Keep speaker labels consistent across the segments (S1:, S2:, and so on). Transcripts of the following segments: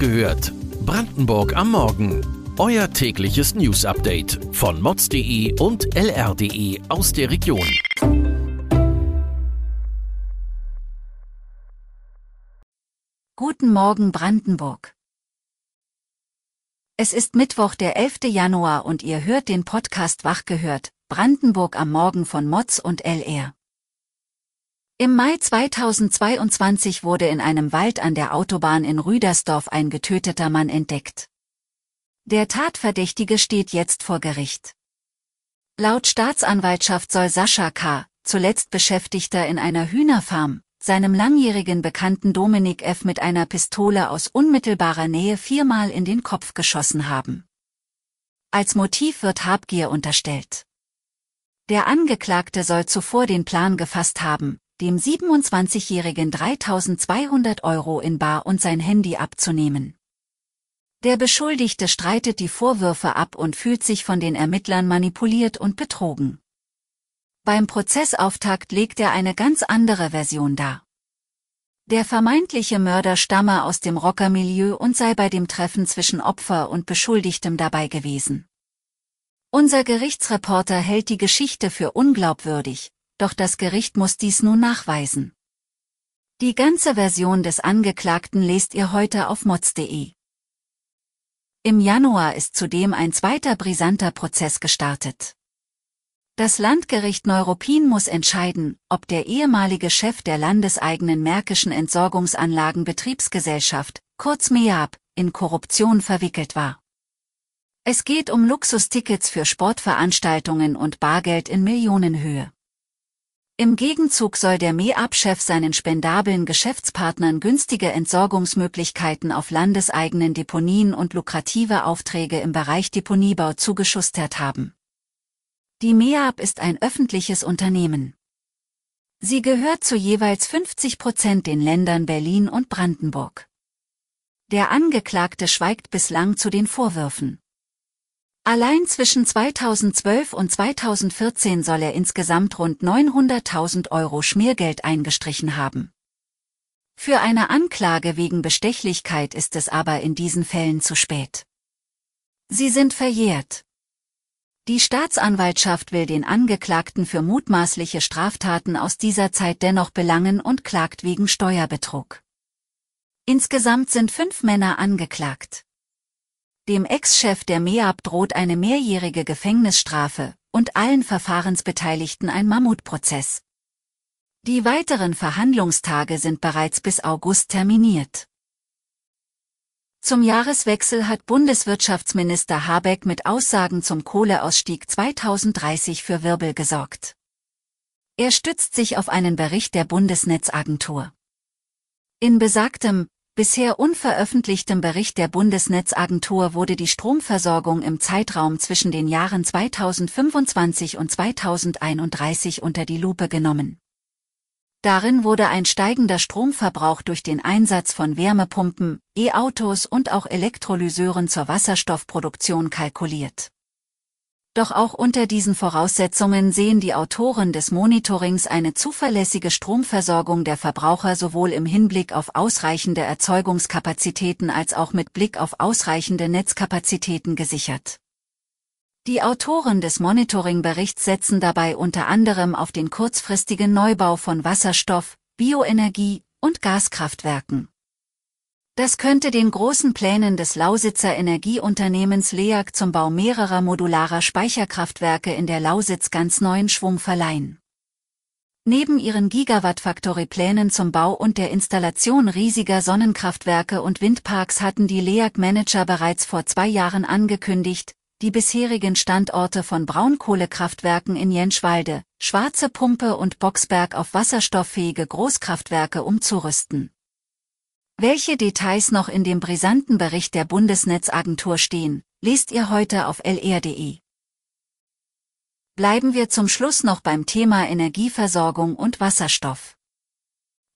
S1: gehört. Brandenburg am Morgen. Euer tägliches News-Update von mods.de und lr.de aus der Region.
S2: Guten Morgen Brandenburg. Es ist Mittwoch, der 11. Januar und ihr hört den Podcast Wach gehört, Brandenburg am Morgen von Mods und LR. Im Mai 2022 wurde in einem Wald an der Autobahn in Rüdersdorf ein getöteter Mann entdeckt. Der Tatverdächtige steht jetzt vor Gericht. Laut Staatsanwaltschaft soll Sascha K., zuletzt Beschäftigter in einer Hühnerfarm, seinem langjährigen Bekannten Dominik F. mit einer Pistole aus unmittelbarer Nähe viermal in den Kopf geschossen haben. Als Motiv wird Habgier unterstellt. Der Angeklagte soll zuvor den Plan gefasst haben, dem 27-Jährigen 3200 Euro in Bar und sein Handy abzunehmen. Der Beschuldigte streitet die Vorwürfe ab und fühlt sich von den Ermittlern manipuliert und betrogen. Beim Prozessauftakt legt er eine ganz andere Version dar. Der vermeintliche Mörder stamme aus dem Rockermilieu und sei bei dem Treffen zwischen Opfer und Beschuldigtem dabei gewesen. Unser Gerichtsreporter hält die Geschichte für unglaubwürdig, doch das Gericht muss dies nun nachweisen. Die ganze Version des Angeklagten lest ihr heute auf mods.de. Im Januar ist zudem ein zweiter brisanter Prozess gestartet. Das Landgericht Neuruppin muss entscheiden, ob der ehemalige Chef der landeseigenen Märkischen Entsorgungsanlagen-Betriebsgesellschaft, kurz MEAB, in Korruption verwickelt war. Es geht um Luxustickets für Sportveranstaltungen und Bargeld in Millionenhöhe. Im Gegenzug soll der MEAB-Chef seinen spendablen Geschäftspartnern günstige Entsorgungsmöglichkeiten auf landeseigenen Deponien und lukrative Aufträge im Bereich Deponiebau zugeschustert haben. Die MEAB ist ein öffentliches Unternehmen. Sie gehört zu jeweils 50 Prozent den Ländern Berlin und Brandenburg. Der Angeklagte schweigt bislang zu den Vorwürfen. Allein zwischen 2012 und 2014 soll er insgesamt rund 900.000 Euro Schmiergeld eingestrichen haben. Für eine Anklage wegen Bestechlichkeit ist es aber in diesen Fällen zu spät. Sie sind verjährt. Die Staatsanwaltschaft will den Angeklagten für mutmaßliche Straftaten aus dieser Zeit dennoch belangen und klagt wegen Steuerbetrug. Insgesamt sind fünf Männer angeklagt. Dem Ex-Chef der MEAB droht eine mehrjährige Gefängnisstrafe und allen Verfahrensbeteiligten ein Mammutprozess. Die weiteren Verhandlungstage sind bereits bis August terminiert. Zum Jahreswechsel hat Bundeswirtschaftsminister Habeck mit Aussagen zum Kohleausstieg 2030 für Wirbel gesorgt. Er stützt sich auf einen Bericht der Bundesnetzagentur. In besagtem, bisher unveröffentlichtem Bericht der Bundesnetzagentur wurde die Stromversorgung im Zeitraum zwischen den Jahren 2025 und 2031 unter die Lupe genommen. Darin wurde ein steigender Stromverbrauch durch den Einsatz von Wärmepumpen, E-Autos und auch Elektrolyseuren zur Wasserstoffproduktion kalkuliert. Doch auch unter diesen Voraussetzungen sehen die Autoren des Monitorings eine zuverlässige Stromversorgung der Verbraucher sowohl im Hinblick auf ausreichende Erzeugungskapazitäten als auch mit Blick auf ausreichende Netzkapazitäten gesichert. Die Autoren des Monitoringberichts setzen dabei unter anderem auf den kurzfristigen Neubau von Wasserstoff, Bioenergie und Gaskraftwerken. Das könnte den großen Plänen des Lausitzer Energieunternehmens LEAG zum Bau mehrerer modularer Speicherkraftwerke in der Lausitz ganz neuen Schwung verleihen. Neben ihren Gigawatt-Factory-Plänen zum Bau und der Installation riesiger Sonnenkraftwerke und Windparks hatten die LEAG-Manager bereits vor zwei Jahren angekündigt, die bisherigen Standorte von Braunkohlekraftwerken in Jenschwalde, Schwarze Pumpe und Boxberg auf wasserstofffähige Großkraftwerke umzurüsten. Welche Details noch in dem brisanten Bericht der Bundesnetzagentur stehen, lest ihr heute auf lr.de. Bleiben wir zum Schluss noch beim Thema Energieversorgung und Wasserstoff.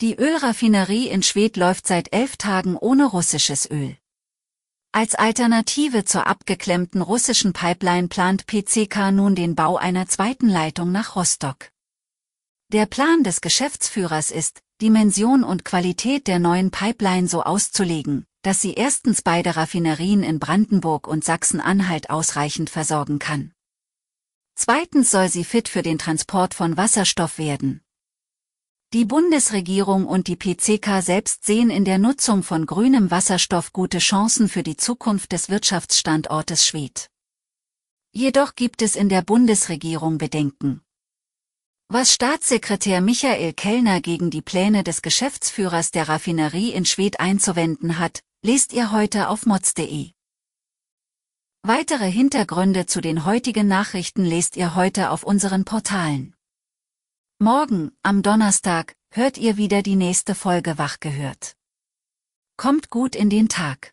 S2: Die Ölraffinerie in Schwedt läuft seit elf Tagen ohne russisches Öl. Als Alternative zur abgeklemmten russischen Pipeline plant PCK nun den Bau einer zweiten Leitung nach Rostock. Der Plan des Geschäftsführers ist, Dimension und Qualität der neuen Pipeline so auszulegen, dass sie erstens beide Raffinerien in Brandenburg und Sachsen-Anhalt ausreichend versorgen kann. Zweitens soll sie fit für den Transport von Wasserstoff werden. Die Bundesregierung und die PCK selbst sehen in der Nutzung von grünem Wasserstoff gute Chancen für die Zukunft des Wirtschaftsstandortes Schwedt. Jedoch gibt es in der Bundesregierung Bedenken. Was Staatssekretär Michael Kellner gegen die Pläne des Geschäftsführers der Raffinerie in Schwedt einzuwenden hat, lest ihr heute auf mods.de. Weitere Hintergründe zu den heutigen Nachrichten lest ihr heute auf unseren Portalen. Morgen, am Donnerstag, hört ihr wieder die nächste Folge Wach gehört. Kommt gut in den Tag.